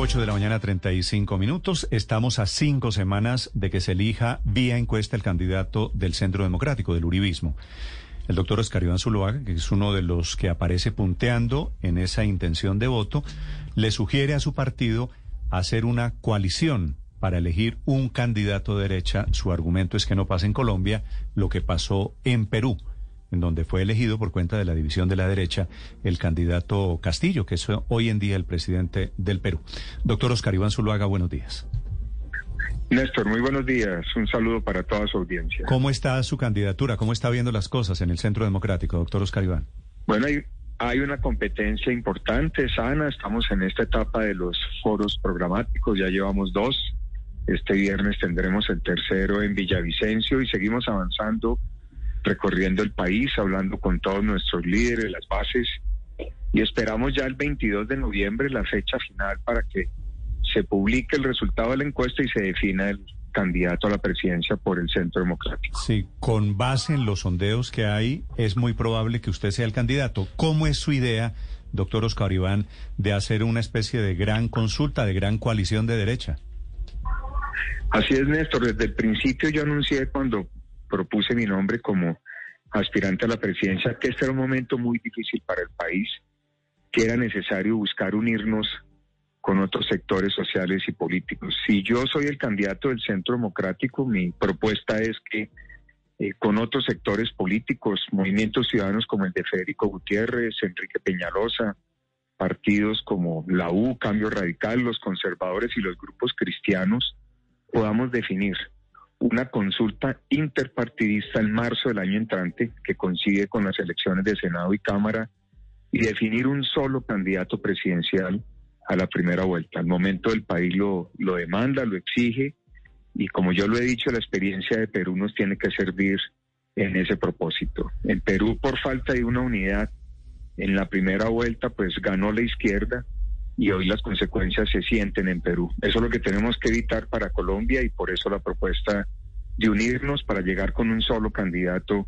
Ahora 8 de la mañana, 35 minutos. Estamos a cinco semanas de que se elija vía encuesta el candidato del Centro Democrático, del Uribismo. El doctor Oscar Iván Zuluaga, que es uno de los que aparece punteando en esa intención de voto, le sugiere a su partido hacer una coalición para elegir un candidato de derecha. Su argumento es que no pasa en Colombia lo que pasó en Perú, en donde fue elegido por cuenta de la división de la derecha el candidato Castillo, que es hoy en día el presidente del Perú. Doctor Oscar Iván Zuluaga, buenos días. Néstor, muy buenos días. Un saludo para toda su audiencia. ¿Cómo está su candidatura? ¿Cómo está viendo las cosas en el Centro Democrático, doctor Oscar Iván? Bueno, hay, hay una competencia importante, sana. Estamos en esta etapa de los foros programáticos, ya llevamos dos. Este viernes tendremos el tercero en Villavicencio y seguimos avanzando, recorriendo el país, hablando con todos nuestros líderes, las bases. Y esperamos ya el 22 de noviembre la fecha final para que se publique el resultado de la encuesta y se defina el candidato a la presidencia por el Centro Democrático. Sí, con base en los sondeos que hay, es muy probable que usted sea el candidato. ¿Cómo es su idea, doctor Oscar Iván, de hacer una especie de gran consulta, de gran coalición de derecha? Así es, Néstor. Desde el principio yo anuncié cuando propuse mi nombre como aspirante a la presidencia que este era un momento muy difícil para el país, que era necesario buscar unirnos con otros sectores sociales y políticos. Si yo soy el candidato del Centro Democrático, mi propuesta es que eh, con otros sectores políticos, movimientos ciudadanos como el de Federico Gutiérrez, Enrique Peñalosa, partidos como la U, Cambio Radical, los conservadores y los grupos cristianos, podamos definir una consulta interpartidista en marzo del año entrante que coincide con las elecciones de Senado y Cámara y definir un solo candidato presidencial a la primera vuelta. Al momento el país lo, lo demanda, lo exige y como yo lo he dicho, la experiencia de Perú nos tiene que servir en ese propósito. En Perú, por falta de una unidad, en la primera vuelta, pues ganó la izquierda y hoy las consecuencias se sienten en Perú. Eso es lo que tenemos que evitar para Colombia y por eso la propuesta de unirnos para llegar con un solo candidato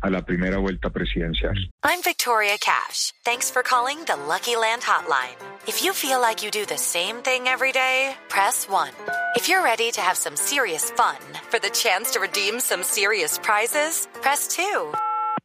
a la primera vuelta presidencial. I'm Victoria Cash. Thanks for calling the Lucky Land Hotline. If you feel like you do the same thing every day, press 1. If you're ready to have some serious fun for the chance to redeem some serious prizes, press 2.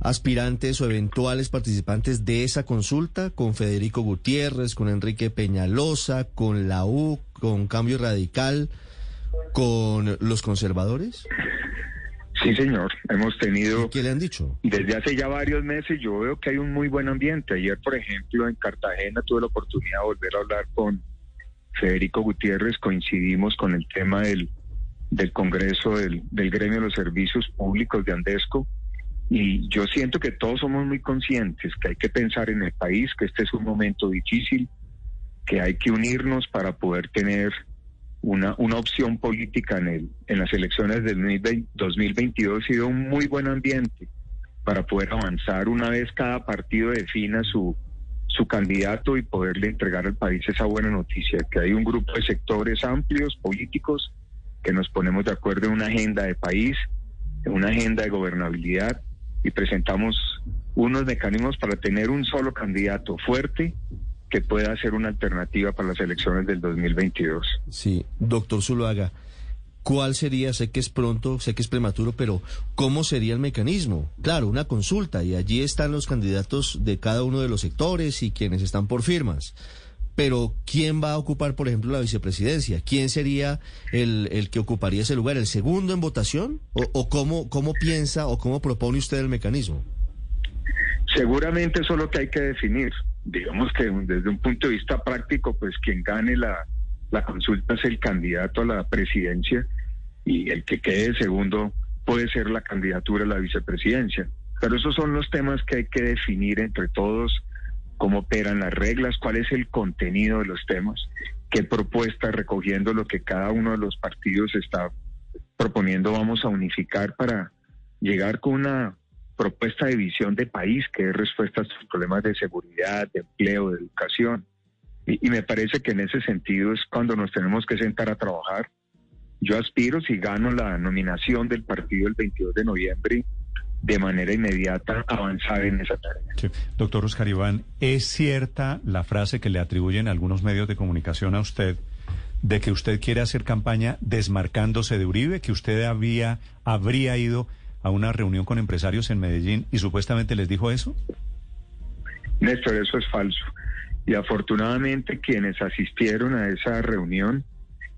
aspirantes o eventuales participantes de esa consulta? Con Federico Gutiérrez, con Enrique Peñalosa, con la U, con Cambio Radical, con los conservadores? Sí, señor. Hemos tenido... ¿Qué le han dicho? Desde hace ya varios meses yo veo que hay un muy buen ambiente. Ayer, por ejemplo, en Cartagena tuve la oportunidad de volver a hablar con Federico Gutiérrez. Coincidimos con el tema del, del Congreso del, del Gremio de los Servicios Públicos de Andesco. Y yo siento que todos somos muy conscientes que hay que pensar en el país, que este es un momento difícil, que hay que unirnos para poder tener una, una opción política en, el, en las elecciones del 2022 ha sido un muy buen ambiente para poder avanzar una vez cada partido defina su, su candidato y poderle entregar al país esa buena noticia, que hay un grupo de sectores amplios, políticos, que nos ponemos de acuerdo en una agenda de país, en una agenda de gobernabilidad y presentamos unos mecanismos para tener un solo candidato fuerte que pueda ser una alternativa para las elecciones del 2022. Sí, doctor Zuluaga, ¿cuál sería, sé que es pronto, sé que es prematuro, pero cómo sería el mecanismo? Claro, una consulta y allí están los candidatos de cada uno de los sectores y quienes están por firmas. Pero ¿quién va a ocupar, por ejemplo, la vicepresidencia? ¿Quién sería el, el que ocuparía ese lugar? ¿El segundo en votación? ¿O, o cómo, cómo piensa o cómo propone usted el mecanismo? Seguramente eso es lo que hay que definir. Digamos que desde un punto de vista práctico, pues quien gane la, la consulta es el candidato a la presidencia y el que quede segundo puede ser la candidatura a la vicepresidencia. Pero esos son los temas que hay que definir entre todos, cómo operan las reglas, cuál es el contenido de los temas, qué propuestas recogiendo lo que cada uno de los partidos está proponiendo vamos a unificar para llegar con una propuesta de visión de país que es respuesta a estos problemas de seguridad, de empleo, de educación. Y, y, me parece que en ese sentido es cuando nos tenemos que sentar a trabajar. Yo aspiro, si gano la nominación del partido el 22 de noviembre, de manera inmediata avanzar en esa tarea. Sí. Doctor Oscar Iván, ¿es cierta la frase que le atribuyen algunos medios de comunicación a usted de que usted quiere hacer campaña desmarcándose de Uribe, que usted había, habría ido a una reunión con empresarios en Medellín y supuestamente les dijo eso? Néstor, eso es falso. Y afortunadamente quienes asistieron a esa reunión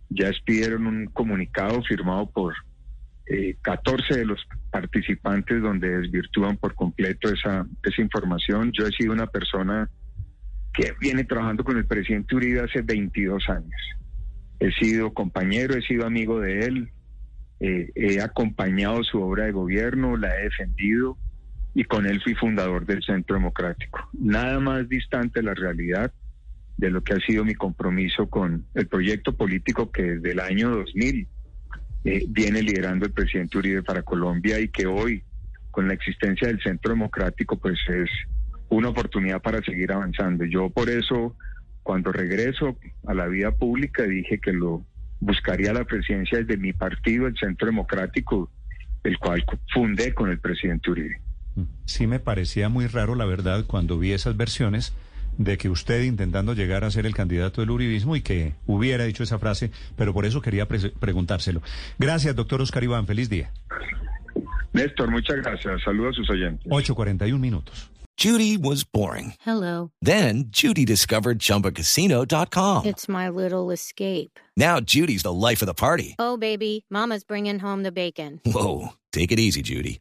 ya expidieron un comunicado firmado por eh, 14 de los participantes donde desvirtúan por completo esa, esa información. Yo he sido una persona que viene trabajando con el presidente Uribe hace 22 años. He sido compañero, he sido amigo de él, eh, he acompañado su obra de gobierno, la he defendido y con él fui fundador del Centro Democrático. Nada más distante de la realidad de lo que ha sido mi compromiso con el proyecto político que desde el año 2000 eh, viene liderando el presidente Uribe para Colombia y que hoy, con la existencia del Centro Democrático, pues es una oportunidad para seguir avanzando. Yo por eso, cuando regreso a la vida pública, dije que lo buscaría la presidencia desde mi partido, el Centro Democrático, el cual fundé con el presidente Uribe. Sí me parecía muy raro, la verdad, cuando vi esas versiones de que usted intentando llegar a ser el candidato del uribismo y que hubiera dicho esa frase, pero por eso quería pre preguntárselo. Gracias, doctor Oscar Iván. Feliz día. Néstor, muchas gracias. Saludos a sus oyentes. 8.41 minutos. Judy was boring. Hello. Then Judy discovered ChumbaCasino.com. It's my little escape. Now Judy's the life of the party. Oh, baby, mama's bringing home the bacon. Whoa, take it easy, Judy.